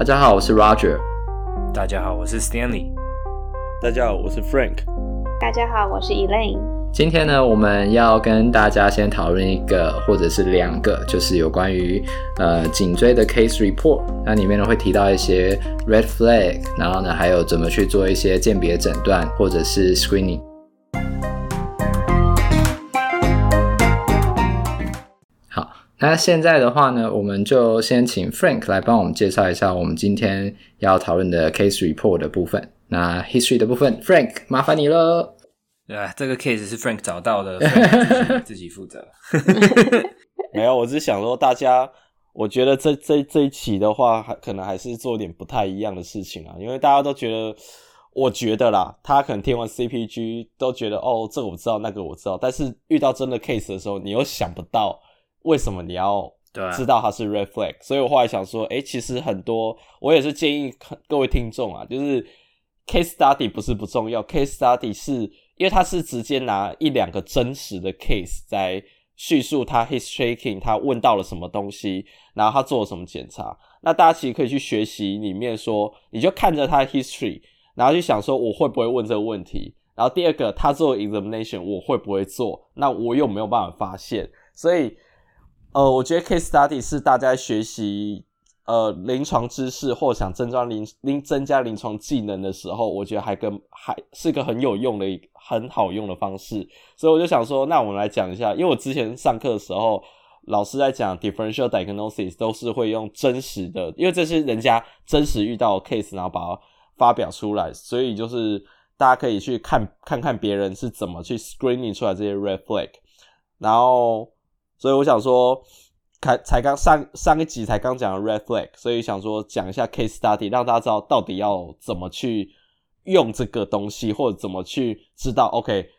大家好，我是 Roger。大家好，我是 Stanley。大家好，我是 Frank。大家好，我是 Elaine。今天呢，我们要跟大家先讨论一个或者是两个，就是有关于呃颈椎的 case report。那里面呢会提到一些 red flag，然后呢还有怎么去做一些鉴别诊断或者是 screening。那现在的话呢，我们就先请 Frank 来帮我们介绍一下我们今天要讨论的 case report 的部分。那 history 的部分，Frank 麻烦你了。对啊，这个 case 是 Frank 找到的 自己负责。没有，我只是想说，大家，我觉得这这这一期的话，还可能还是做点不太一样的事情啊，因为大家都觉得，我觉得啦，他可能听完 CPG 都觉得，哦，这个我知道，那个我知道，但是遇到真的 case 的时候，你又想不到。为什么你要知道它是 red flag？所以我后来想说，诶，其实很多我也是建议各位听众啊，就是 case study 不是不重要，case study 是因为它是直接拿一两个真实的 case 在叙述他 history，他问到了什么东西，然后他做了什么检查。那大家其实可以去学习里面说，你就看着他的 history，然后去想说我会不会问这个问题。然后第二个，他做 examination 我会不会做？那我有没有办法发现？所以。呃，我觉得 case study 是大家学习呃临床知识或想增加临临增加临床技能的时候，我觉得还跟还是个很有用的很好用的方式。所以我就想说，那我们来讲一下，因为我之前上课的时候，老师在讲 differential diagnosis 都是会用真实的，因为这是人家真实遇到 case，然后把它发表出来，所以就是大家可以去看看看别人是怎么去 screening 出来这些 red flag，然后。所以我想说，才才刚上上一集才刚讲了 red flag，所以想说讲一下 case study，让大家知道到底要怎么去用这个东西，或者怎么去知道 OK，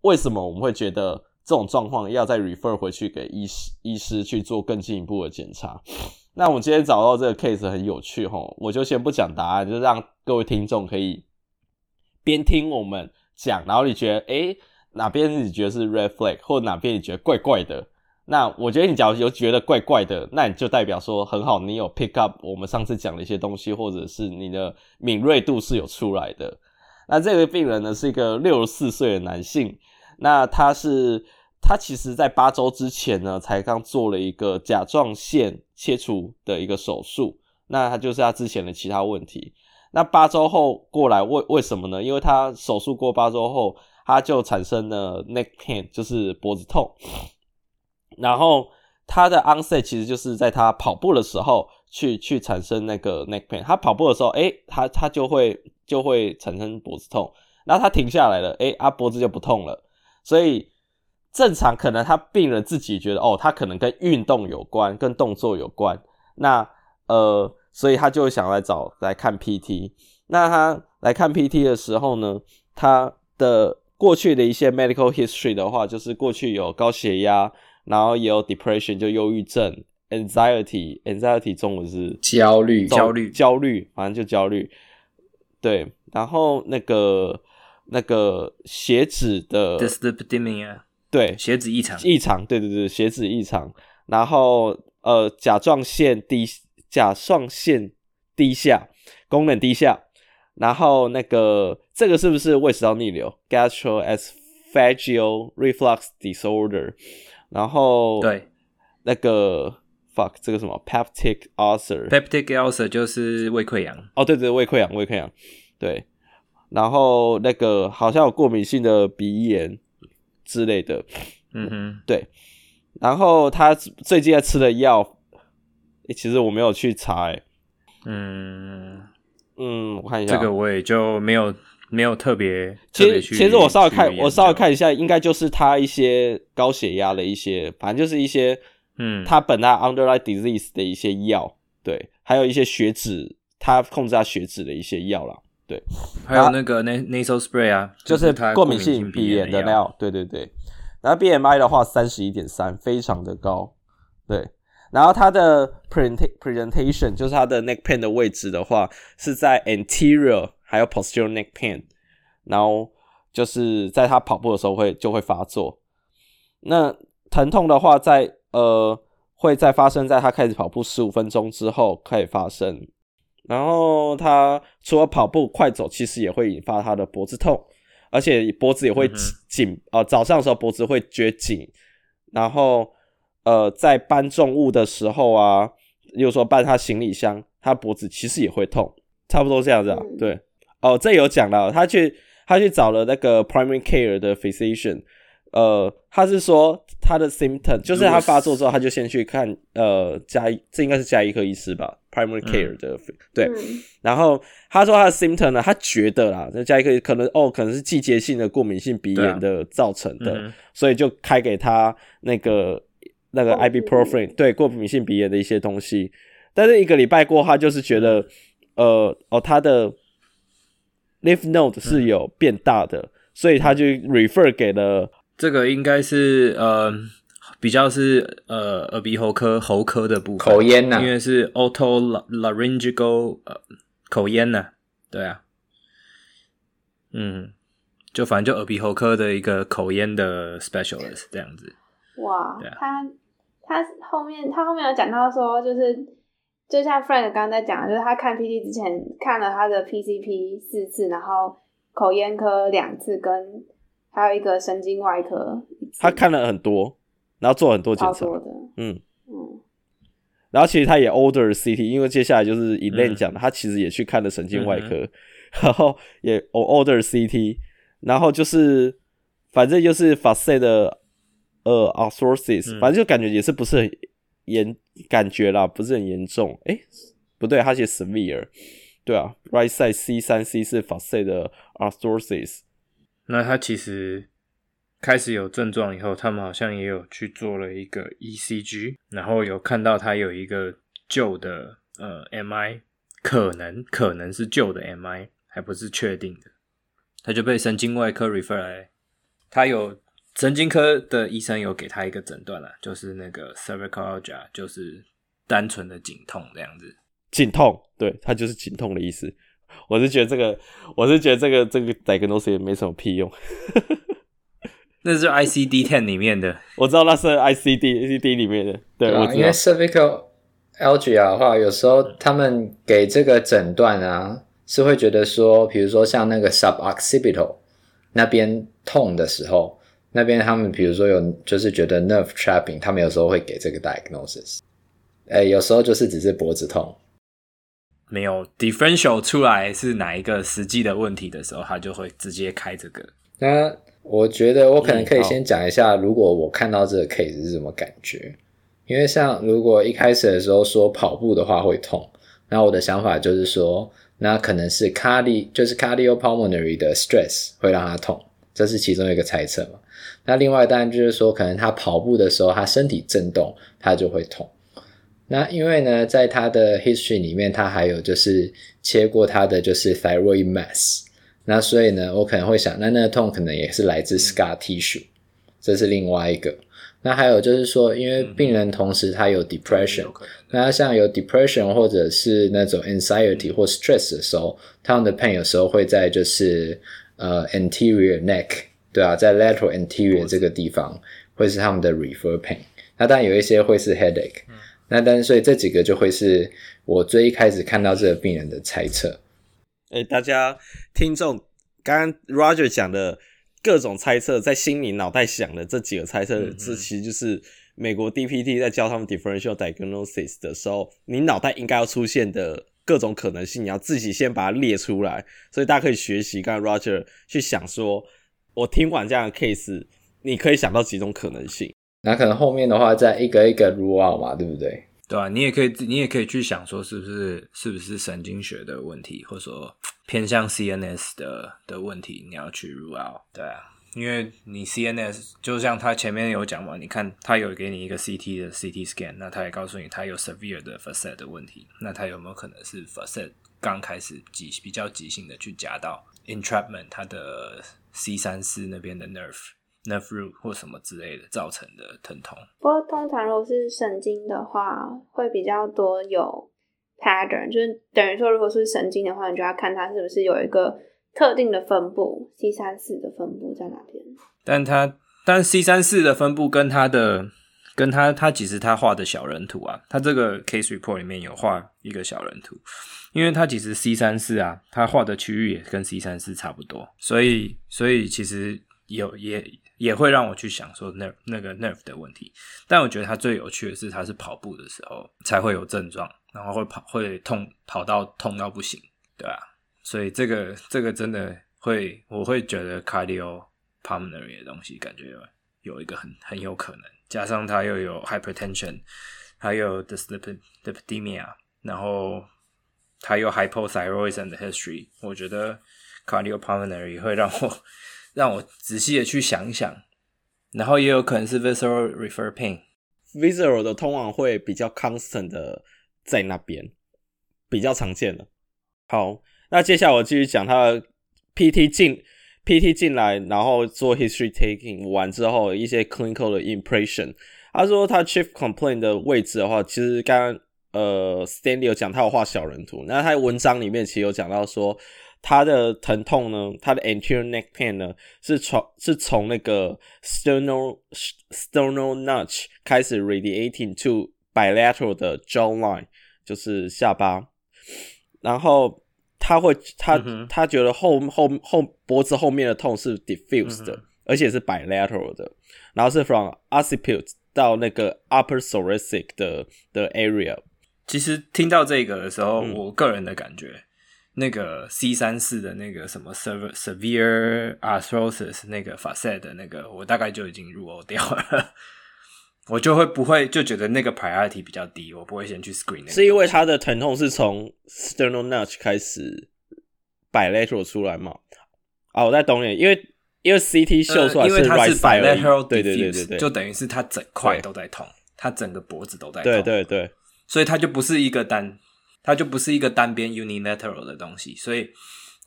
为什么我们会觉得这种状况要再 refer 回去给医师医师去做更进一步的检查。那我们今天找到这个 case 很有趣齁，我就先不讲答案，就让各位听众可以边听我们讲，然后你觉得诶哪边你觉得是 red flag，或者哪边你觉得怪怪的？那我觉得你假如有觉得怪怪的，那你就代表说很好，你有 pick up 我们上次讲的一些东西，或者是你的敏锐度是有出来的。那这个病人呢是一个六十四岁的男性，那他是他其实在八周之前呢才刚做了一个甲状腺切除的一个手术，那他就是他之前的其他问题。那八周后过来为为什么呢？因为他手术过八周后。他就产生了 neck pain，就是脖子痛。然后他的 onset 其实就是在他跑步的时候去去产生那个 neck pain。他跑步的时候，诶，他他就会就会产生脖子痛。然后他停下来了，诶，啊脖子就不痛了。所以正常可能他病人自己觉得，哦，他可能跟运动有关，跟动作有关。那呃，所以他就想来找来看 PT。那他来看 PT 的时候呢，他的过去的一些 medical history 的话，就是过去有高血压，然后也有 depression 就忧郁症，anxiety，anxiety 中文是焦虑，焦虑，焦虑，反正就焦虑。对，然后那个那个血脂的 dyslipidemia，对，血脂异常，异常，对对对，血脂异常。然后呃，甲状腺低，甲状腺低下，功能低下。然后那个这个是不是胃食道逆流？Gastroesophageal reflux disorder。然后对，那个 fuck 这个什么 peptic ulcer。peptic ulcer 就是胃溃疡。哦，对对，胃溃疡，胃溃疡。对，然后那个好像有过敏性的鼻炎之类的。嗯哼，对。然后他最近在吃的药，其实我没有去查，欸。嗯。嗯，我看一下，这个我也就没有没有特别。其实其实我稍微看，我稍微看一下，应该就是他一些高血压的一些，反正就是一些，嗯，他本来 underlying disease 的一些药，对，还有一些血脂，他控制他血脂的一些药啦，对，还有那个 nasal spray 啊，就是过敏性鼻炎的药，对对对。然后 BMI 的话，三十一点三，非常的高，对。然后它的 presentation 就是它的 neck pain 的位置的话，是在 anterior 还有 posterior neck pain，然后就是在他跑步的时候会就会发作。那疼痛的话在，在呃会在发生在他开始跑步十五分钟之后可以发生。然后他除了跑步快走，其实也会引发他的脖子痛，而且脖子也会紧啊、嗯呃。早上的时候脖子会觉紧，然后呃，在搬重物的时候啊，例如说搬他行李箱，他脖子其实也会痛，差不多这样子啊。对，哦，这有讲到，他去他去找了那个 primary care 的 physician。呃，他是说他的 symptom 就是他发作之后，他就先去看呃家，这应该是加医科医师吧，primary care 的、嗯、对。然后他说他的 symptom 呢，他觉得啦，那加医科可能哦，可能是季节性的过敏性鼻炎的造成的，啊、所以就开给他那个那个 ibuprofen，对过敏性鼻炎的一些东西。但是一个礼拜过，他就是觉得呃哦，他的 lymph node 是有变大的，嗯、所以他就 refer 给了。这个应该是呃比较是呃耳鼻喉科喉科的部分，口咽呐、啊，因为是 otolaryngeal 呃口咽呐、啊，对啊，嗯，就反正就耳鼻喉科的一个口咽的 specialist 这样子。哇，啊、他他后面他后面有讲到说，就是就像 Frank 刚刚在讲，就是他看 PT 之前看了他的 PCP 四次，然后口咽科两次跟。还有一个神经外科，他看了很多，然后做很多检查，嗯。嗯，然后其实他也 order CT，因为接下来就是 Elaine 讲的，嗯、他其实也去看了神经外科，嗯、然后也 order CT，然后就是反正就是 facet 的呃 arthrosis，反正就感觉也是不是很严，感觉啦，不是很严重，诶，不对，他写 severe，对啊，right side C 三 C 是 facet 的 arthrosis。那他其实开始有症状以后，他们好像也有去做了一个 ECG，然后有看到他有一个旧的呃 MI，可能可能是旧的 MI，还不是确定的，他就被神经外科 refer 来，他有神经科的医生有给他一个诊断了，就是那个 cervicalgia，就是单纯的颈痛这样子，颈痛，对，它就是颈痛的意思。我是觉得这个，我是觉得这个这个 diagnosis 也没什么屁用。那是 I C D ten 里面的，我知道那是 ICD ICD 里面的。对，对啊，因为 cervical algia 的话，有时候他们给这个诊断啊，是会觉得说，比如说像那个 suboccipital 那边痛的时候，那边他们比如说有就是觉得 nerve trapping，他们有时候会给这个 diagnosis。哎，有时候就是只是脖子痛。没有 differential 出来是哪一个实际的问题的时候，他就会直接开这个。那我觉得我可能可以先讲一下，如果我看到这个 case 是什么感觉。因为像如果一开始的时候说跑步的话会痛，那我的想法就是说，那可能是 cardi 就是 cardiopulmonary 的 stress 会让他痛，这是其中一个猜测嘛。那另外当然就是说，可能他跑步的时候他身体震动，他就会痛。那因为呢，在他的 history 里面，他还有就是切过他的就是 thyroid mass，那所以呢，我可能会想，那那个痛可能也是来自 scar tissue，这是另外一个。那还有就是说，因为病人同时他有 depression，那像有 depression 或者是那种 anxiety 或 stress 的时候，他们的 pain 有时候会在就是呃 anterior neck，对啊，在 lateral anterior 这个地方会是他们的 refer pain，那当然有一些会是 headache。那但是，所以这几个就会是我最一开始看到这个病人的猜测。哎、欸，大家听众刚刚 Roger 讲的各种猜测，在心里脑袋想的这几个猜测，这其实就是美国 DPT 在教他们 differential diagnosis 的时候，你脑袋应该要出现的各种可能性，你要自己先把它列出来。所以大家可以学习刚才 Roger 去想说，我听完这样的 case，你可以想到几种可能性。那可能后面的话再一个一个 rule out 嘛，对不对？对啊，你也可以，你也可以去想说，是不是是不是神经学的问题，或者说偏向 CNS 的的问题，你要去 rule out。对啊，因为你 CNS 就像他前面有讲嘛，你看他有给你一个 CT 的 CT scan，那他也告诉你他有 severe 的 facet 的问题，那他有没有可能是 facet 刚开始急比较急性的去夹到 entrapment 他的 C 三四那边的 nerve。nerve root 或什么之类的造成的疼痛。不过通常如果是神经的话，会比较多有 pattern，就是等于说，如果是神经的话，你就要看它是不是有一个特定的分布，C 三四的分布在哪边。但它但 C 三四的分布跟它的跟他他其实他画的小人图啊，他这个 case report 里面有画一个小人图，因为他其实 C 三四啊，他画的区域也跟 C 三四差不多，所以所以其实有也也会让我去想说 nerve 那个 nerve 的问题，但我觉得他最有趣的是他是跑步的时候才会有症状，然后会跑会痛跑到痛到不行，对吧？所以这个这个真的会我会觉得 cardio pulmonary 的东西感觉有有一个很很有可能。加上他又有 hypertension，还有 dyslipidemia，然后他有 hypothyroidism 的 history，我觉得 cardiopulmonary 会让我让我仔细的去想一想，然后也有可能是 visceral refer pain，visceral 的通常会比较 constant 的在那边，比较常见的。好，那接下来我继续讲他的 PT 进。PT 进来，然后做 history taking 完之后，一些 clinical 的 impression。他说他 chief complaint 的位置的话，其实刚呃 Stanley 有讲他有画小人图，那他文章里面其实有讲到说他的疼痛呢，他的 anterior neck pain 呢是从是从那个 sternal sternal notch 开始 radiating to bilateral 的 jawline，就是下巴，然后。他会，他、嗯、他觉得后后后脖子后面的痛是 diffuse 的，嗯、而且是 bilateral 的，然后是 from occiput 到那个 upper thoracic 的的 area。其实听到这个的时候，嗯、我个人的感觉，那个 C 三四的那个什么 sever- severe arthrosis 那个 facet 的那个，我大概就已经入欧掉了。我就会不会就觉得那个 priority 比较低，我不会先去 screen 那个。是因为他的疼痛是从 sternal notch 开始 bilateral 出来嘛？啊，我在懂你，因为因为 CT 秀出来是 right side，对对对对对，就等于是他整块都在痛，他整个脖子都在痛，对对对，所以他就不是一个单，他就不是一个单边 unilateral 的东西，所以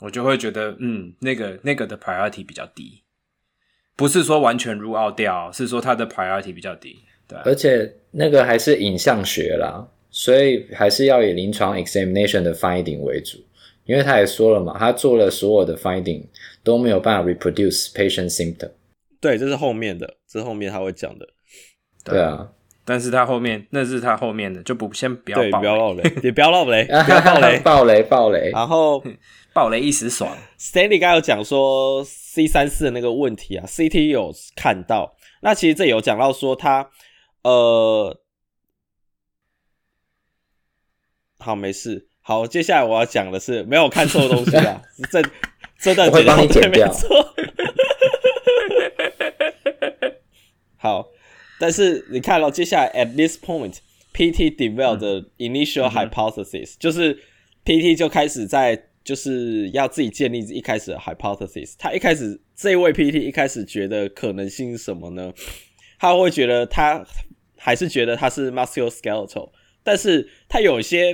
我就会觉得，嗯，那个那个的 priority 比较低，不是说完全 rule out 掉，是说它的 priority 比较低。对，而且那个还是影像学啦，所以还是要以临床 examination 的 finding 为主，因为他也说了嘛，他做了所有的 finding 都没有办法 reproduce patient symptom。对，这是后面的，这是后面他会讲的。对啊，但是他后面那是他后面的，就不先不要爆雷，不要爆雷，也不要爆雷，不要爆雷，爆雷爆雷，然后 爆雷一时爽。Stanley 刚刚有讲说 C 三四的那个问题啊，CT 有看到，那其实这有讲到说他。呃，好，没事。好，接下来我要讲的是没有看错东西啊，真真的，我会帮你剪掉。好，但是你看了，接下来 at this point，PT developed the initial hypothesis，、嗯、就是 PT 就开始在就是要自己建立一开始的 hypothesis。他一开始这位 PT 一开始觉得可能性是什么呢？他会觉得他。还是觉得他是 musculoskeletal，但是他有一些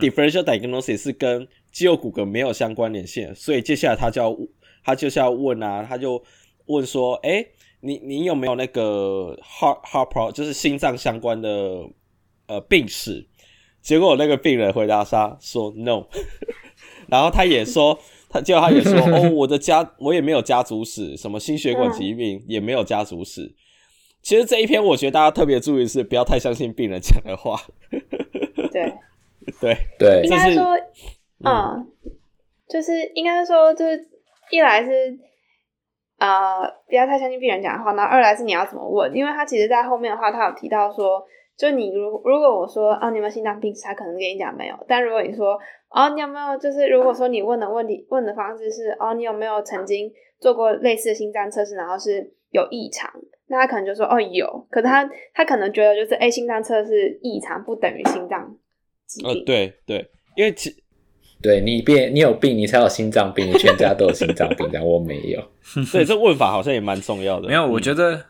differential diagnosis 是跟肌肉骨骼没有相关联性，所以接下来他就要他就是要问啊，他就问说，哎、欸，你你有没有那个 heart heart problem，就是心脏相关的呃病史？结果那个病人回答他说 no，然后他也说，他结果他也说，哦，我的家我也没有家族史，什么心血管疾病也没有家族史。其实这一篇，我觉得大家特别注意是不要太相信病人讲的话。对，对。对，应该说，嗯，就是应该说，就是一来是呃，不要太相信病人讲的话，然后二来是你要怎么问，因为他其实在后面的话，他有提到说，就你如如果我说啊，你有没有心脏病史，他可能跟你讲没有，但如果你说哦，你有没有，就是如果说你问的问题问的方式是哦，你有没有曾经做过类似的心脏测试，然后是有异常。那他可能就说哦有，可是他他可能觉得就是哎，心脏测试异常不等于心脏疾病。呃，对对，因为其对你病你有病，你才有心脏病，你全家都有心脏病，但我没有。对，这问法好像也蛮重要的。没有，我觉得，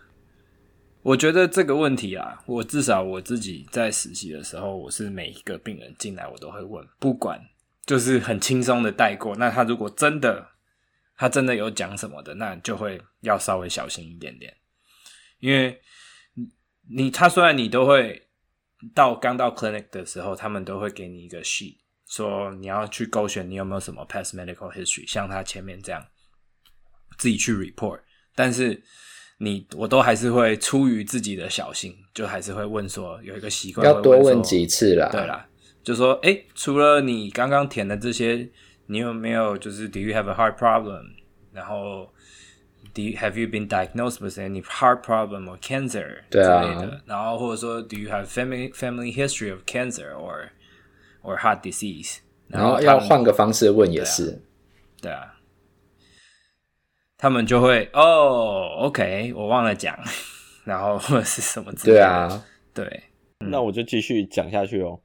我觉得这个问题啊，我至少我自己在实习的时候，我是每一个病人进来我都会问，不管就是很轻松的带过。那他如果真的他真的有讲什么的，那就会要稍微小心一点点。因为你他虽然你都会到刚到 clinic 的时候，他们都会给你一个 sheet，说你要去勾选你有没有什么 past medical history，像他前面这样自己去 report。但是你我都还是会出于自己的小心，就还是会问说有一个习惯要多问几次啦。对啦，就说哎、欸，除了你刚刚填的这些，你有没有就是 Do you have a heart problem？然后 Do you have you been diagnosed with any heart problem or cancer？对啊，之类的。然后或者说 Do you have family family history of cancer or or heart disease？然后要换个方式问也是。对啊。对啊他们就会哦，OK，我忘了讲，然后或者是什么之类的。对啊，对，那我就继续讲下去哦。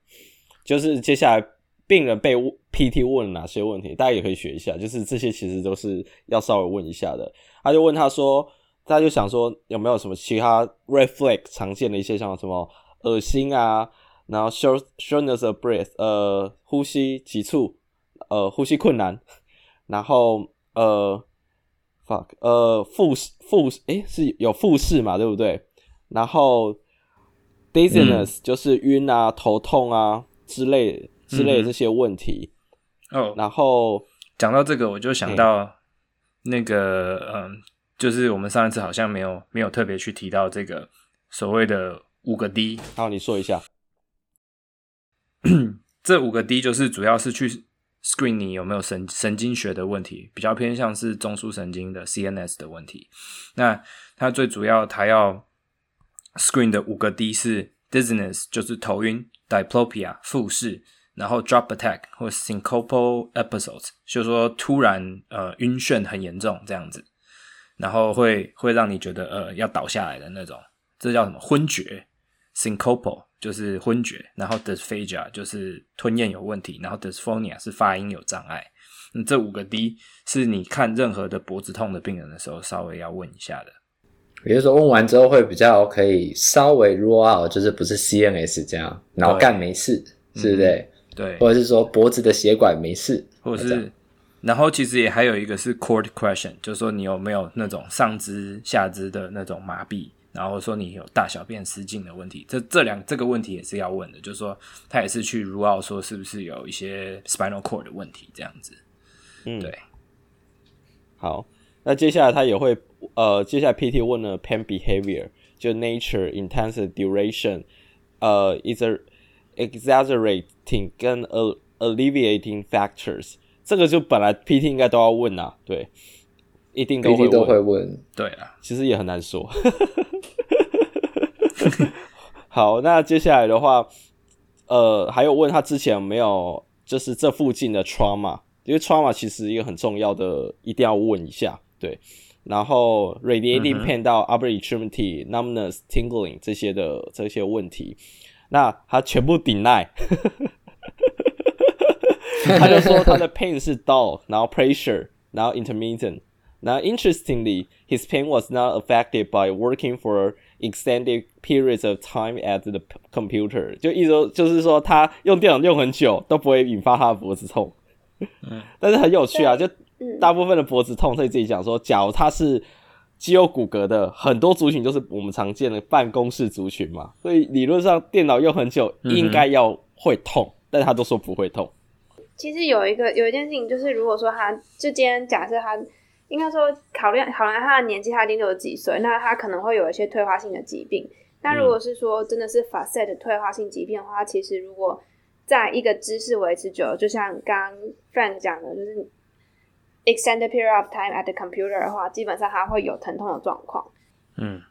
就是接下来病人被 PT 问哪些问题，大家也可以学一下。就是这些其实都是要稍微问一下的。他就问他说，他就想说有没有什么其他 red flag 常见的一些像什么恶心啊，然后 short shortness of breath，呃，呼吸急促，呃，呼吸困难，然后呃。fuck，呃，复复，诶、欸，是有复式嘛，对不对？然后 dizziness、嗯、就是晕啊、头痛啊之类之类的这些问题。嗯、哦，然后讲到这个，我就想到那个，嗯，嗯，就是我们上一次好像没有没有特别去提到这个所谓的五个 D。好，你说一下。这五个 D 就是主要是去。Screen 你有没有神神经学的问题，比较偏向是中枢神经的 CNS 的问题。那它最主要，它要 Screen 的五个 D 是 Dizziness，就是头晕；Diplopia，复视；然后 Drop Attack 或 Syncopal Episodes，就是说突然呃晕眩很严重这样子，然后会会让你觉得呃要倒下来的那种，这叫什么昏厥？Syncopal。就是昏厥，然后 dysphagia 就是吞咽有问题，然后 dysphonia 是发音有障碍。那这五个 D 是你看任何的脖子痛的病人的时候，稍微要问一下的。也就是说，问完之后会比较可以稍微 rule out，就是不是 CNS 这样，脑干没事，是不是？对，或者是说脖子的血管没事，或者是，然后其实也还有一个是 cord question，就是说你有没有那种上肢下肢的那种麻痹。然后说你有大小便失禁的问题，这这两这个问题也是要问的，就是说他也是去 rule out 说是不是有一些 spinal cord 的问题这样子。嗯，对。好，那接下来他也会呃，接下来 PT 问了 pain behavior，就 nature、intensive duration，呃，is a exaggerating 跟 alleviating factors，这个就本来 PT 应该都要问啊，对，一定都会问，都会问，对啊，其实也很难说。好，那接下来的话，呃，还有问他之前有没有就是这附近的 trauma，因为 trauma 其实一个很重要的，一定要问一下，对。然后 radiating pain 到 upper extremity、嗯、numbness、tingling 这些的这些问题，那他全部 deny，他就说他的 pain 是 dull，然后 pressure，然后 intermittent。那 interestingly, his pain was not affected by working for extended periods of time at the computer。就意思，就是说他用电脑用很久都不会引发他的脖子痛。嗯，但是很有趣啊，就大部分的脖子痛，所以自己讲说，假如他是肌肉骨骼的，很多族群都是我们常见的办公室族群嘛，所以理论上电脑用很久应该要会痛，嗯、但是他都说不会痛。其实有一个有一件事情，就是如果说他就今天假设他。应该说，考虑考量他的年纪，他已经六十几岁，那他可能会有一些退化性的疾病。那如果是说真的是 facet 的退化性疾病的话，其实如果在一个姿势维持久了，就像刚 Frank 讲的，就是 extended period of time at the computer 的话，基本上它会有疼痛的状况。嗯，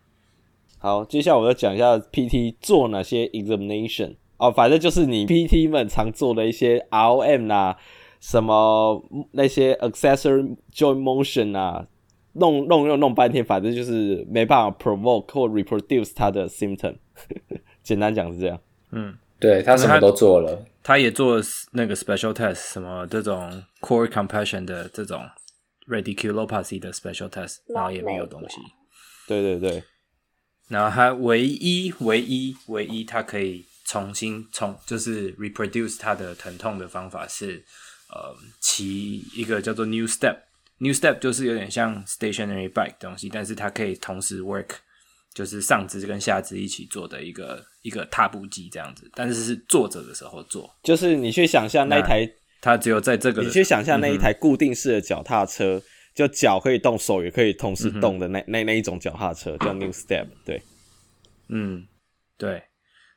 好，接下来我要讲一下 PT 做哪些 examination 哦，反正就是你 PT 们常做的一些 ROM 呐、啊。什么那些 accessory joint motion 啊，弄弄又弄半天，反正就是没办法 provoke 或 reproduce 它的 symptom。简单讲是这样。嗯，对，他什么都做了，他，他也做了那个 special test，什么这种 core compression 的这种 radiculopathy 的 special test，然后也没有东西。对对对，然后他唯一唯一唯一他可以重新重就是 reproduce 它的疼痛的方法是。呃，骑一个叫做 New Step，New Step 就是有点像 stationary bike 东西，但是它可以同时 work，就是上肢跟下肢一起做的一个一个踏步机这样子，但是是坐着的时候做。就是你去想象那一台，它只有在这个，你去想象那一台固定式的脚踏车，嗯、就脚可以动，手也可以同时动的那、嗯、那那一种脚踏车叫 New Step。对，嗯，对，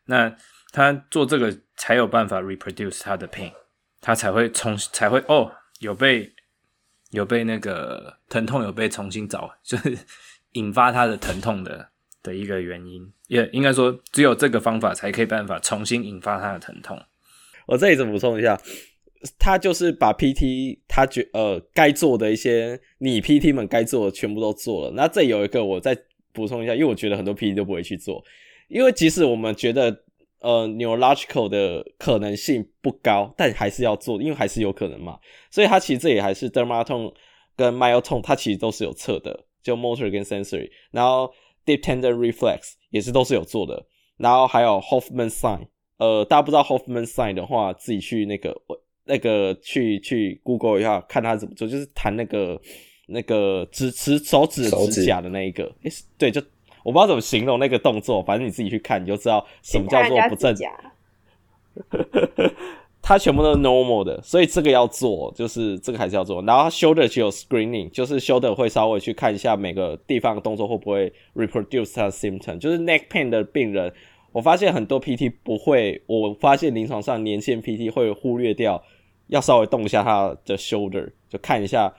那他做这个才有办法 reproduce 他的 pain，他才会重才会哦，有被有被那个疼痛有被重新找，就是引发他的疼痛的的一个原因，也应该说只有这个方法才可以办法重新引发他的疼痛。我这里再补充一下。他就是把 PT 他觉呃该做的一些你 PT 们该做的全部都做了。那这有一个我再补充一下，因为我觉得很多 PT 都不会去做，因为即使我们觉得呃 neurological 的可能性不高，但还是要做，因为还是有可能嘛。所以他其实这里还是 dermatome 跟 myotone，它其实都是有测的，就 motor 跟 sensory，然后 deep tendon reflex 也是都是有做的，然后还有 Hoffman sign，呃，大家不知道 Hoffman sign 的话，自己去那个。那个去去 Google 一下，看他怎么做，就是弹那个那个指指手指指甲的那一个，诶、欸，对，就我不知道怎么形容那个动作，反正你自己去看，你就知道什么叫做不正。它全部都是 normal 的，所以这个要做，就是这个还是要做。然后 shoulder 就有 screening，就是 shoulder 会稍微去看一下每个地方的动作会不会 reproduce 它的 symptom，就是 neck pain 的病人，我发现很多 PT 不会，我发现临床上年轻 PT 会忽略掉。要稍微动一下他的 shoulder，就看一下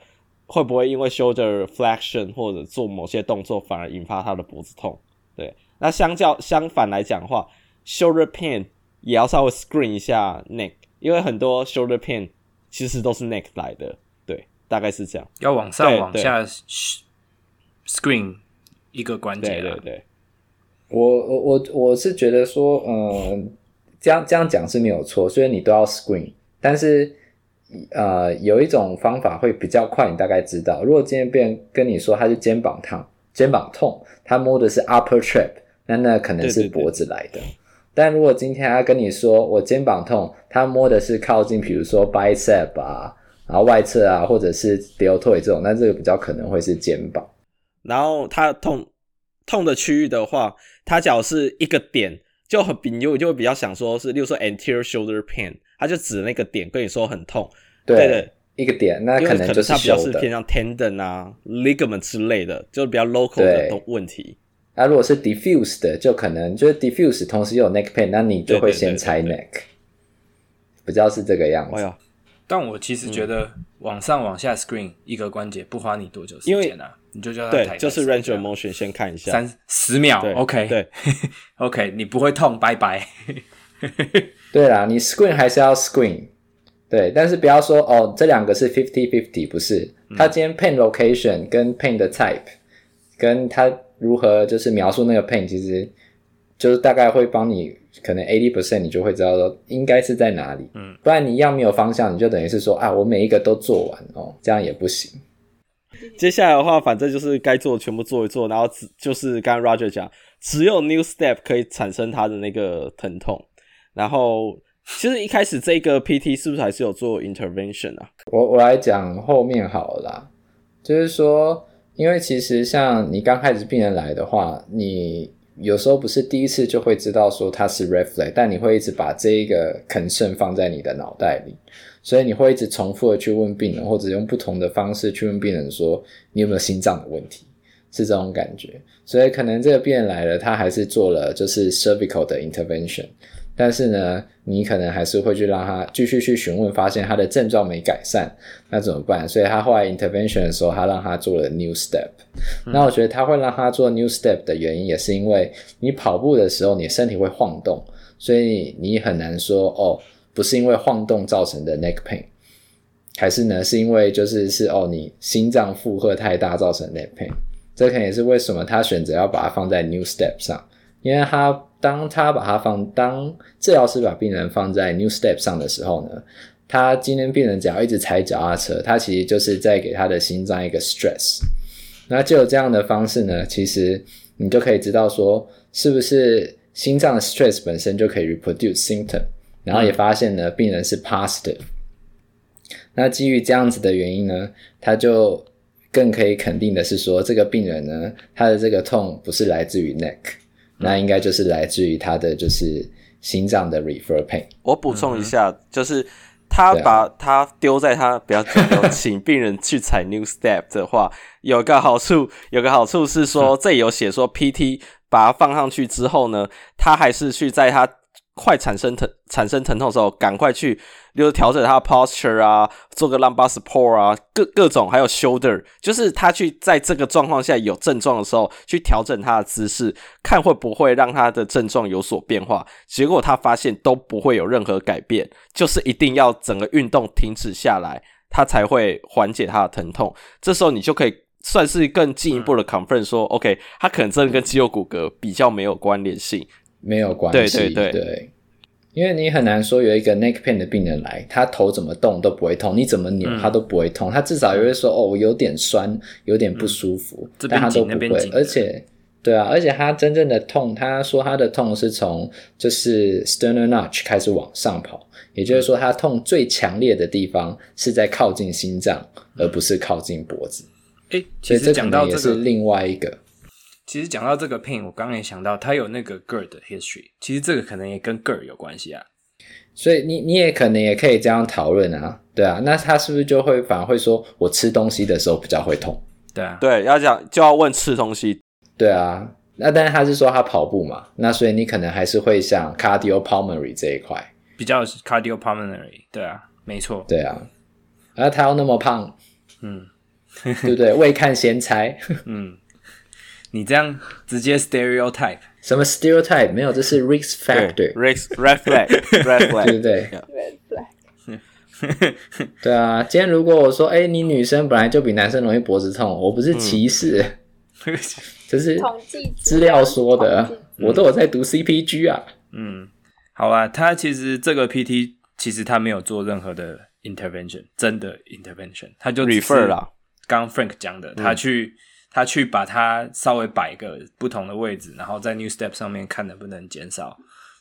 会不会因为 shoulder flexion 或者做某些动作反而引发他的脖子痛。对，那相较相反来讲的话，shoulder pain 也要稍微 screen 一下 neck，因为很多 shoulder pain 其实都是 neck 来的。对，大概是这样。要往上往下 screen 一个关节。对对对，我我我我是觉得说，嗯，这样这样讲是没有错，所以你都要 screen。但是，呃，有一种方法会比较快，你大概知道。如果今天别人跟你说他是肩膀痛，肩膀痛，他摸的是 upper trap，那那可能是脖子来的。对对对。但如果今天他跟你说我肩膀痛，他摸的是靠近，比如说 bicep 啊，然后外侧啊，或者是 deltoid 这种，那这个比较可能会是肩膀。然后他痛痛的区域的话，他只要是一个点，就很比就就会比较想说是，例如说 anterior shoulder pain。他就指那个点跟你说很痛，对，对的，一个点，那可能就是他比较是偏向 tendon 啊、ligament 之类的，就是比较 local 的问题。那、啊、如果是 diffuse 的，就可能就是 diffuse，同时又有 neck pain，那你就会先拆 neck，比较是这个样子。哎呀，但我其实觉得往上往下 screen 一个关节不花你多久时间啊？你就叫他抬，就是 range of motion 先看一下，三十秒，OK，对，OK，你不会痛，拜拜。对啦，你 screen 还是要 screen，对，但是不要说哦，这两个是 fifty fifty，不是。他今天 pain location 跟 pain 的 type，跟他如何就是描述那个 pain，其实就是大概会帮你可能 eighty percent，你就会知道说应该是在哪里。嗯，不然你一样没有方向，你就等于是说啊，我每一个都做完哦，这样也不行。接下来的话，反正就是该做的全部做一做，然后只就是刚刚 Roger 讲，只有 new step 可以产生他的那个疼痛。然后，其实一开始这个 PT 是不是还是有做 intervention 啊？我我来讲后面好了啦，就是说，因为其实像你刚开始病人来的话，你有时候不是第一次就会知道说他是 red flag，但你会一直把这一个 concern 放在你的脑袋里，所以你会一直重复的去问病人，或者用不同的方式去问病人说你有没有心脏的问题，是这种感觉。所以可能这个病人来了，他还是做了就是 cervical 的 intervention。但是呢，你可能还是会去让他继续去询问，发现他的症状没改善，那怎么办？所以他后来 intervention 的时候，他让他做了 new step。嗯。那我觉得他会让他做 new step 的原因，也是因为你跑步的时候，你身体会晃动，所以你很难说哦，不是因为晃动造成的 neck pain，还是呢是因为就是是哦你心脏负荷太大造成 neck pain。这可能也是为什么他选择要把它放在 new step 上，因为他。当他把它放，当治疗师把病人放在 New Step 上的时候呢，他今天病人只要一直踩脚踏车，他其实就是在给他的心脏一个 stress。那就有这样的方式呢，其实你就可以知道说，是不是心脏的 stress 本身就可以 reproduce symptom，然后也发现呢，病人是 positive。那基于这样子的原因呢，他就更可以肯定的是说，这个病人呢，他的这个痛不是来自于 neck。那应该就是来自于他的就是心脏的 refer pain。我补充一下，嗯、就是他把他丢在他不要丢，请病人去踩 New Step 的话，有个好处，有个好处是说，这里有写说 PT 把它放上去之后呢，他还是去在他。快产生疼产生疼痛的时候，赶快去，就是调整他的 posture 啊，做个 lumbar support 啊，各各种，还有 shoulder，就是他去在这个状况下有症状的时候，去调整他的姿势，看会不会让他的症状有所变化。结果他发现都不会有任何改变，就是一定要整个运动停止下来，他才会缓解他的疼痛。这时候你就可以算是更进一步的 confirm 说、，OK，他可能真的跟肌肉骨骼比较没有关联性。没有关系，对对对，对，因为你很难说有一个 neck pain 的病人来，他头怎么动都不会痛，你怎么扭他都不会痛，嗯、他至少也会说哦，我有点酸，有点不舒服，嗯、但他都不会。而且，对啊，而且他真正的痛，他说他的痛是从就是 sternal notch 开始往上跑，也就是说他痛最强烈的地方是在靠近心脏，而不是靠近脖子。诶，其实讲到这个也是另外一个。其实讲到这个 pain，我刚刚也想到，他有那个 GERD 的 history。其实这个可能也跟 GERD 有关系啊。所以你你也可能也可以这样讨论啊，对啊。那他是不是就会反而会说，我吃东西的时候比较会痛？对啊，对，要讲就要问吃东西。对啊，那但是他是说他跑步嘛，那所以你可能还是会像 cardiopulmonary 这一块比较 cardiopulmonary。对啊，没错。对啊，而他又那么胖，嗯，对不对？未看先猜，嗯。你这样直接 stereotype 什么 stereotype 没有，这是 risk factor，risk red flag，red flag，对不对？red flag，对啊。今天如果我说，哎、欸，你女生本来就比男生容易脖子痛，我不是歧视，嗯、这是统计资料说的，我都有在读 CPG 啊。嗯，好吧，他其实这个 PT 其实他没有做任何的 intervention，真的 intervention，他就 refer 了。刚 Frank 讲的，他去。嗯他去把它稍微摆一个不同的位置，然后在 New Step 上面看能不能减少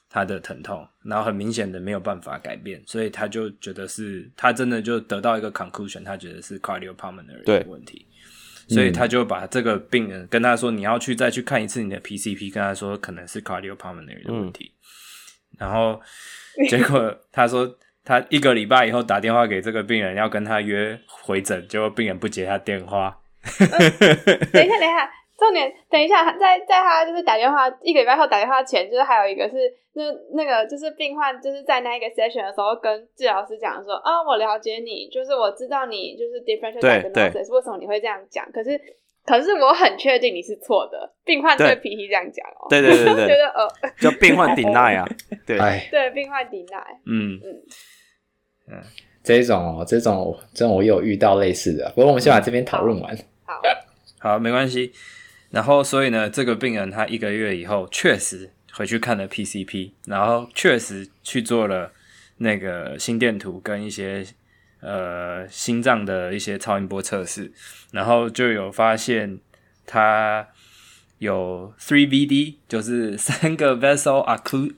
他的疼痛，然后很明显的没有办法改变，所以他就觉得是他真的就得到一个 conclusion，他觉得是 cardiopulmonary 的问题，所以他就把这个病人跟他说，你要去再去看一次你的 PCP，跟他说可能是 cardiopulmonary 的问题，嗯、然后结果他说他一个礼拜以后打电话给这个病人要跟他约回诊，结果病人不接他电话。嗯、等一下，等一下，重点，等一下，在在他就是打电话一个礼拜后打电话前，就是还有一个是那那个就是病患就是在那一个 session 的时候跟治疗师讲说啊，我了解你，就是我知道你就是 differential diagnosis，为什么你会这样讲？可是可是我很确定你是错的，病患对。脾气这样讲哦，对对对对，觉得呃，就病患 deny 啊，对。对，病患 deny，嗯。嗯。嗯，这种哦，这种这种我有遇到类似的，不过我们先把这边讨论完。好，好，没关系。然后，所以呢，这个病人他一个月以后确实回去看了 PCP，然后确实去做了那个心电图跟一些呃心脏的一些超音波测试，然后就有发现他有 three VD，就是三个 vessel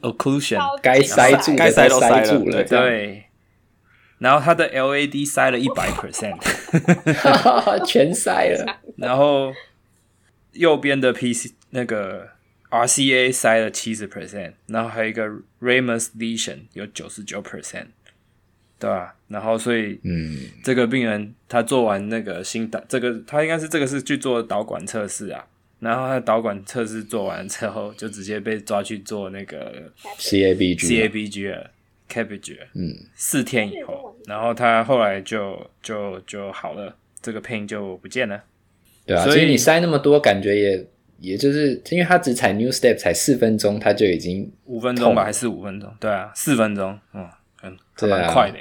occlusion，该塞住该塞都塞住了，对。然后他的 LAD 塞了一百 percent，全塞了。然后右边的 PC 那个 RCA 塞了七十 percent，然后还有一个 Ramus lesion 有九十九 percent，对吧？然后所以，嗯，这个病人他做完那个心导，这个他应该是这个是去做导管测试啊。然后他的导管测试做完之后，就直接被抓去做那个 CABG CABG 了。CABG，嗯，四天以后，然后他后来就就就好了，这个 pain 就不见了。对啊，所以你塞那么多，感觉也也就是，因为他只踩 New Step 才四分钟，他就已经五分钟吧，还是五分钟？对啊，四分钟，嗯，很蛮快的。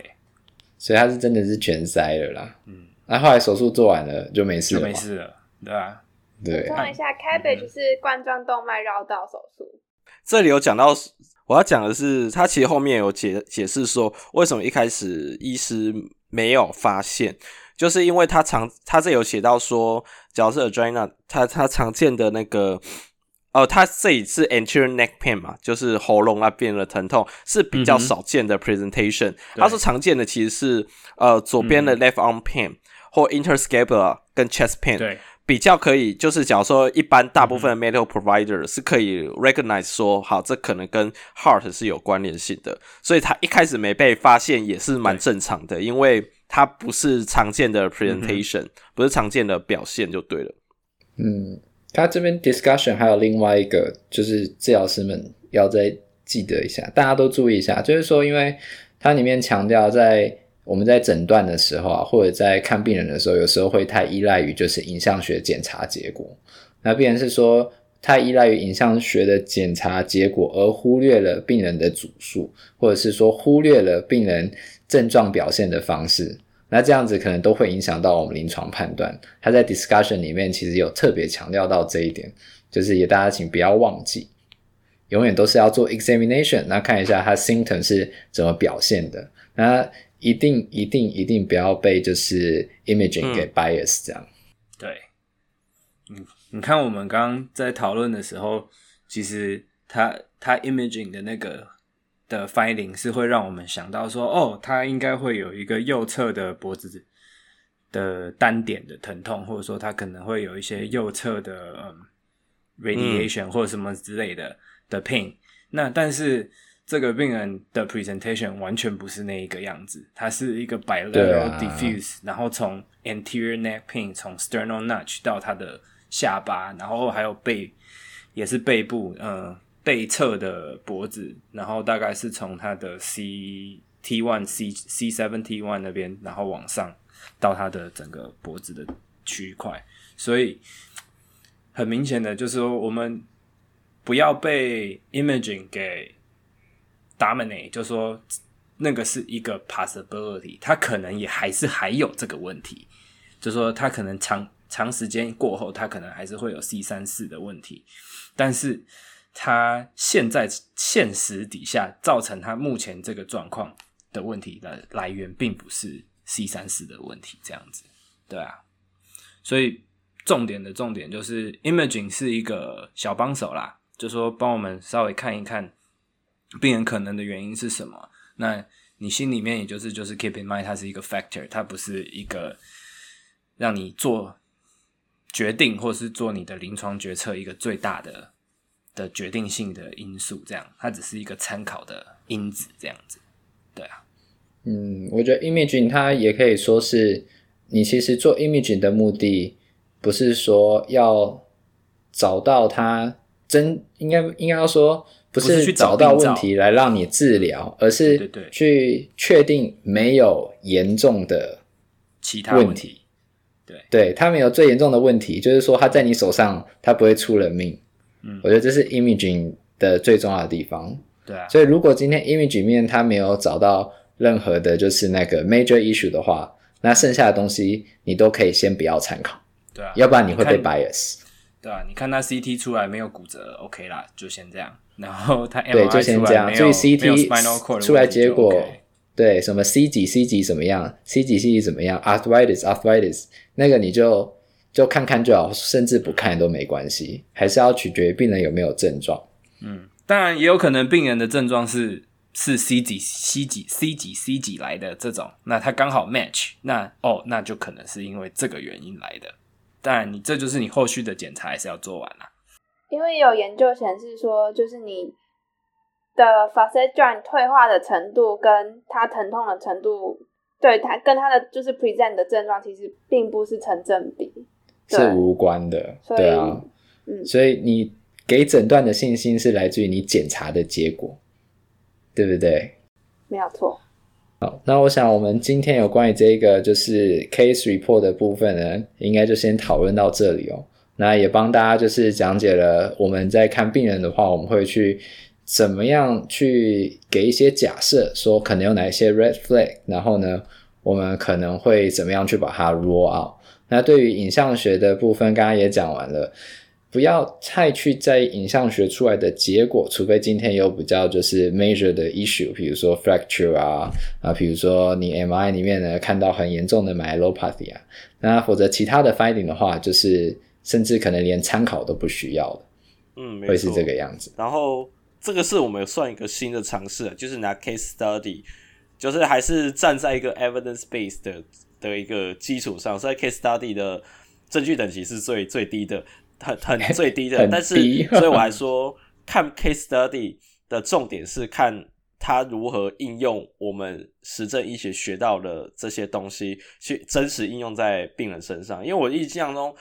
所以他是真的是全塞了啦。嗯，那后来手术做完了就没事了，就没事了，对啊。对，补充一下，Cabbage 是冠状动脉绕道手术。这里有讲到。我要讲的是，他其实后面有解解释说，为什么一开始医师没有发现，就是因为他常他这有写到说，假设 Adrena 他他常见的那个，呃，他这一次 anterior neck pain 嘛，就是喉咙那边的疼痛是比较少见的 presentation。嗯、他说常见的其实是呃左边的 left arm pain、嗯、或 interscapular 跟 chest pain。对。比较可以，就是假如说一般大部分的 medical provider 是可以 recognize 说，好，这可能跟 heart 是有关联性的，所以他一开始没被发现也是蛮正常的，因为它不是常见的 presentation，、嗯、不是常见的表现就对了。嗯，他这边 discussion 还有另外一个，就是治疗师们要再记得一下，大家都注意一下，就是说，因为它里面强调在。我们在诊断的时候啊，或者在看病人的时候，有时候会太依赖于就是影像学检查结果。那病人是说太依赖于影像学的检查结果，而忽略了病人的主诉，或者是说忽略了病人症状表现的方式。那这样子可能都会影响到我们临床判断。他在 discussion 里面其实有特别强调到这一点，就是也大家请不要忘记，永远都是要做 examination，那看一下他 symptom 是怎么表现的。那一定一定一定不要被就是 imaging 给 bias 这样。嗯、对，嗯，你看我们刚刚在讨论的时候，其实它它 imaging 的那个的 finding 是会让我们想到说，哦，它应该会有一个右侧的脖子的单点的疼痛，或者说它可能会有一些右侧的、嗯、radiation 或者什么之类的、嗯、的 pain。那但是。这个病人的 presentation 完全不是那一个样子，他是一个 bilateral diffuse，、啊、然后从 anterior neck pain 从 sternal notch 到他的下巴，然后还有背也是背部，呃，背侧的脖子，然后大概是从他的 C T one C C seven T one 那边，然后往上到他的整个脖子的区块，所以很明显的就是说，我们不要被 imaging 给 dominate 就说那个是一个 possibility，他可能也还是还有这个问题，就说他可能长长时间过后，他可能还是会有 C 三四的问题，但是他现在现实底下造成他目前这个状况的问题的来源，并不是 C 三四的问题，这样子，对啊，所以重点的重点就是 imaging 是一个小帮手啦，就说帮我们稍微看一看。病人可能的原因是什么？那你心里面也就是就是 keep in mind，它是一个 factor，它不是一个让你做决定或是做你的临床决策一个最大的的决定性的因素。这样，它只是一个参考的因子。这样子，对啊。嗯，我觉得 imaging 它也可以说是你其实做 imaging 的目的，不是说要找到它真应该应该要说。不是去找到问题来让你治疗，而是去确定没有严重的其他问题。对，对，他没有最严重的问题，就是说他在你手上，他不会出人命。嗯，我觉得这是 imaging 的最重要的地方。对啊，所以如果今天 imaging 面他没有找到任何的，就是那个 major issue 的话，那剩下的东西你都可以先不要参考。对啊，要不然你会被 bias。对啊，你看他 CT 出来没有骨折，OK 啦，就先这样。然后他 MRI 对，就先这样。所以 CT 出来结果，OK、对什么 C 几 C 几怎么样，C 几 C 几怎么样，Arthritis Arthritis 那个你就就看看就好，甚至不看都没关系，还是要取决于病人有没有症状。嗯，当然也有可能病人的症状是是 C 几 C 几 C 几 C 几来的这种，那他刚好 match，那哦那就可能是因为这个原因来的。当然你这就是你后续的检查还是要做完啦。因为有研究显示说，就是你的 facet joint 退化的程度跟它疼痛的程度，对它跟它的就是 present 的症状，其实并不是成正比，是无关的。对啊，嗯，所以你给诊断的信心是来自于你检查的结果，对不对？没有错。好，那我想我们今天有关于这个就是 case report 的部分呢，应该就先讨论到这里哦。那也帮大家就是讲解了，我们在看病人的话，我们会去怎么样去给一些假设，说可能有哪一些 red flag，然后呢，我们可能会怎么样去把它 rule out。那对于影像学的部分，刚刚也讲完了，不要太去在意影像学出来的结果，除非今天有比较就是 major 的 issue，比如说 fracture 啊，啊，比如说你 MRI 里面呢看到很严重的 myelopathy 啊，那否则其他的 finding 的话，就是。甚至可能连参考都不需要的，嗯，会是这个样子。然后这个是我们算一个新的尝试，就是拿 case study，就是还是站在一个 evidence base 的的一个基础上，所以 case study 的证据等级是最最低的，很很最低的。低但是，所以我还 说，看 case study 的重点是看他如何应用我们实证医学学到的这些东西，去真实应用在病人身上。因为我印象中，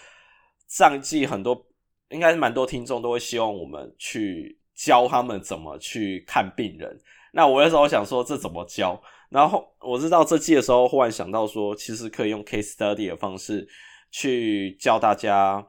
上一季很多应该是蛮多听众都会希望我们去教他们怎么去看病人。那我那时候想说，这怎么教？然后我知道这季的时候，忽然想到说，其实可以用 case study 的方式去教大家，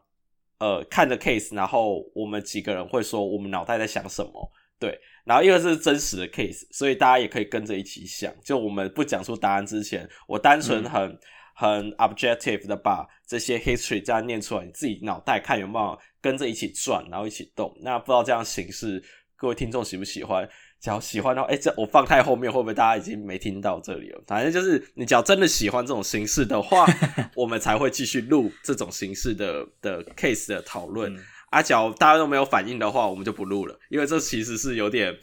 呃，看着 case，然后我们几个人会说我们脑袋在想什么，对。然后因为这是真实的 case，所以大家也可以跟着一起想。就我们不讲出答案之前，我单纯很、嗯、很 objective 的把这些 history 这样念出来，你自己脑袋看有没有跟着一起转，然后一起动。那不知道这样形式，各位听众喜不喜欢？只要喜欢的话，哎，这我放太后面会不会大家已经没听到这里了？反正就是你只要真的喜欢这种形式的话，我们才会继续录这种形式的的 case 的讨论。嗯、啊，假如大家都没有反应的话，我们就不录了，因为这其实是有点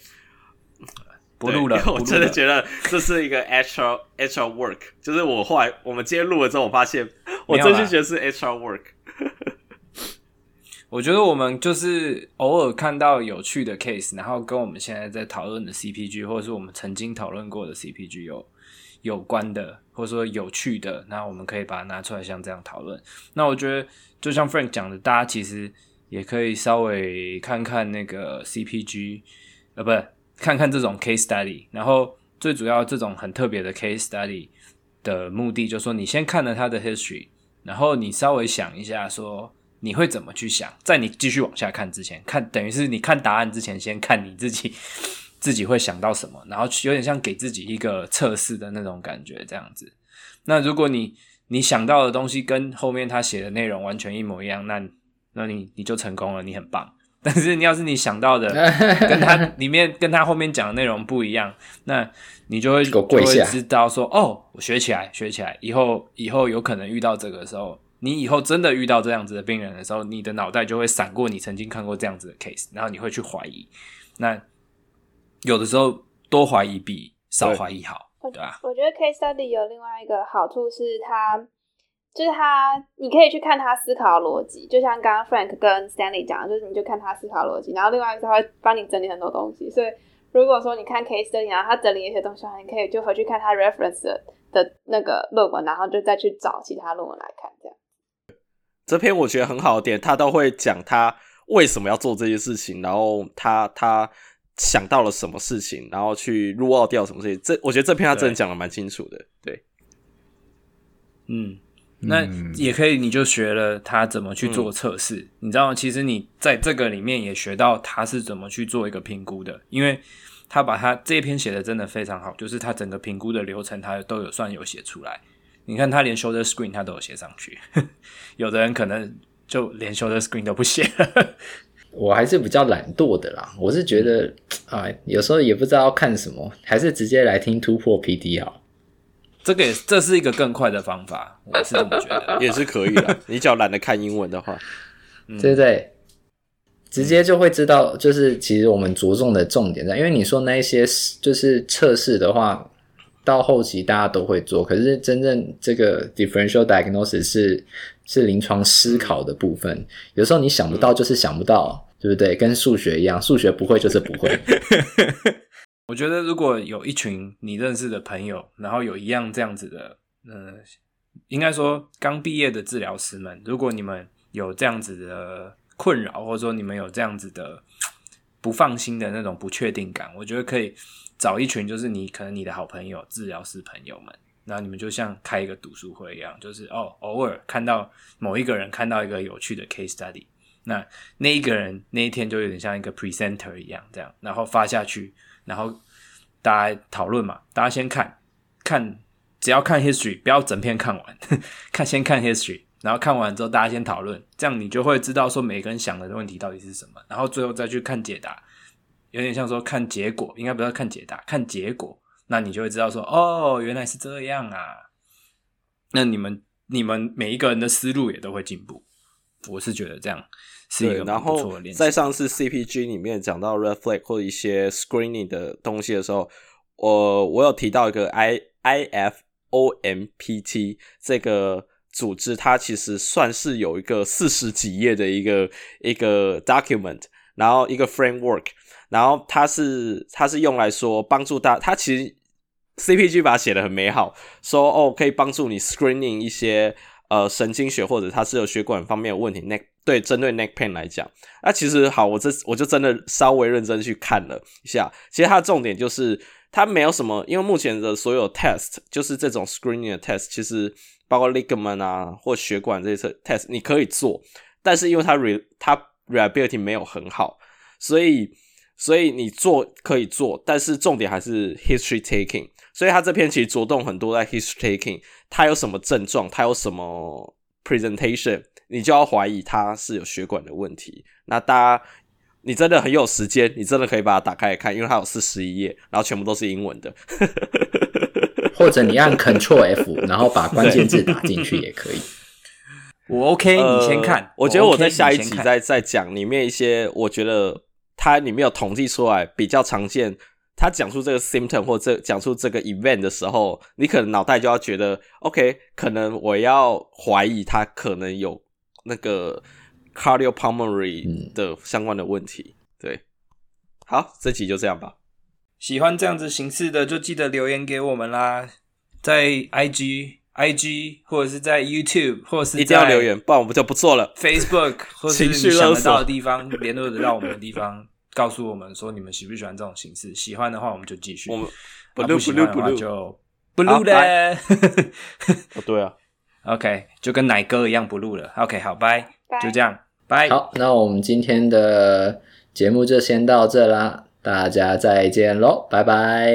不录了。我真的觉得这是一个 extra extra work，就是我后来我们今天录了之后，我发现我真心觉得是 extra work。我觉得我们就是偶尔看到有趣的 case，然后跟我们现在在讨论的 CPG，或者是我们曾经讨论过的 CPG 有有关的，或者说有趣的，那我们可以把它拿出来像这样讨论。那我觉得就像 Frank 讲的，大家其实也可以稍微看看那个 CPG，呃，不看看这种 case study，然后最主要这种很特别的 case study 的目的，就是说你先看了它的 history，然后你稍微想一下说。你会怎么去想？在你继续往下看之前，看等于是你看答案之前，先看你自己 自己会想到什么，然后有点像给自己一个测试的那种感觉，这样子。那如果你你想到的东西跟后面他写的内容完全一模一样，那那你你就成功了，你很棒。但是你要是你想到的 跟他里面跟他后面讲的内容不一样，那你就会就会知道说，哦，我学起来，学起来，以后以后有可能遇到这个时候。你以后真的遇到这样子的病人的时候，你的脑袋就会闪过你曾经看过这样子的 case，然后你会去怀疑。那有的时候多怀疑比少怀疑好，对吧？我觉得 case study 有另外一个好处是它，就是它你可以去看他思考逻辑，就像刚刚 Frank 跟 Stanley 讲的，就是你就看他思考逻辑，然后另外一个他会帮你整理很多东西。所以如果说你看 case study，然后他整理一些东西的话，你可以就回去看他 reference 的，的那个论文，然后就再去找其他论文来看，这样。这篇我觉得很好的点，他都会讲他为什么要做这些事情，然后他他想到了什么事情，然后去 rule out 掉什么事情。这我觉得这篇他真的讲的蛮清楚的。对，对嗯，那也可以，你就学了他怎么去做测试。嗯、你知道吗？其实你在这个里面也学到他是怎么去做一个评估的，因为他把他这一篇写的真的非常好，就是他整个评估的流程他都有算有写出来。你看他连 shoulder screen 他都有写上去，有的人可能就连 shoulder screen 都不写。我还是比较懒惰的啦，我是觉得啊，有时候也不知道要看什么，还是直接来听突破 PD 好。这个也这是一个更快的方法，我是这么觉得，也是可以的。你只要懒得看英文的话，对不对？直接就会知道，就是其实我们着重的重点在，因为你说那一些就是测试的话。到后期大家都会做，可是真正这个 differential diagnosis 是是临床思考的部分。有时候你想不到就是想不到，对不对？跟数学一样，数学不会就是不会。我觉得如果有一群你认识的朋友，然后有一样这样子的，呃，应该说刚毕业的治疗师们，如果你们有这样子的困扰，或者说你们有这样子的不放心的那种不确定感，我觉得可以。找一群就是你可能你的好朋友、治疗师朋友们，然后你们就像开一个读书会一样，就是哦，偶尔看到某一个人看到一个有趣的 case study，那那一个人那一天就有点像一个 presenter 一样，这样，然后发下去，然后大家讨论嘛，大家先看看，只要看 history，不要整篇看完，看先看 history，然后看完之后大家先讨论，这样你就会知道说每个人想的问题到底是什么，然后最后再去看解答。有点像说看结果，应该不要看解答，看结果，那你就会知道说，哦，原来是这样啊。那你们你们每一个人的思路也都会进步，我是觉得这样是一个不错的练习。在上次 CPG 里面讲到 reflect 或者一些 screening 的东西的时候，我我有提到一个 I IFOMPT 这个组织，它其实算是有一个四十几页的一个一个 document，然后一个 framework，然后它是它是用来说帮助大，它其实 CPG 把它写的很美好，说哦可以帮助你 screening 一些呃神经学或者它是有血管方面的问题，neck 对针对 neck pain 来讲，那其实好，我这我就真的稍微认真去看了一下，其实它的重点就是。它没有什么，因为目前的所有 test 就是这种 screening 的 test，其实包括 ligament 啊或血管这些 test 你可以做，但是因为它 re 它 reliability 没有很好，所以所以你做可以做，但是重点还是 history taking。所以它这篇其实着重很多在 history taking，它有什么症状，它有什么 presentation，你就要怀疑它是有血管的问题。那大家。你真的很有时间，你真的可以把它打开来看，因为它有四十一页，然后全部都是英文的。或者你按 Control F，然后把关键字打进去也可以。我 OK，你先看。呃，我觉得我在下一集再再讲里面一些，我觉得它里面有统计出来比较常见。他讲出这个 symptom 或者讲出这个 event 的时候，你可能脑袋就要觉得 OK，可能我要怀疑他可能有那个。Cardiopulmonary 的相关的问题，嗯、对，好，这集就这样吧。喜欢这样子形式的，就记得留言给我们啦，在 IG、IG 或者是在 YouTube，或者是在一定要留言，不然我们就不做了。Facebook 或者是你想得到的地方，联络得到我们的地方，告诉我们说你们喜不喜欢这种形式。喜欢的话，我们就继续；我们不喜欢的话就不录了。不，对啊，OK，就跟奶哥一样不录了。OK，好，拜。就这样，拜。好，那我们今天的节目就先到这啦，大家再见喽，拜拜。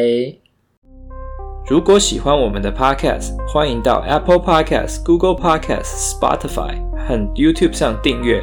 如果喜欢我们的 Podcast，欢迎到 Apple Podcast、Google Podcast、Spotify 和 YouTube 上订阅，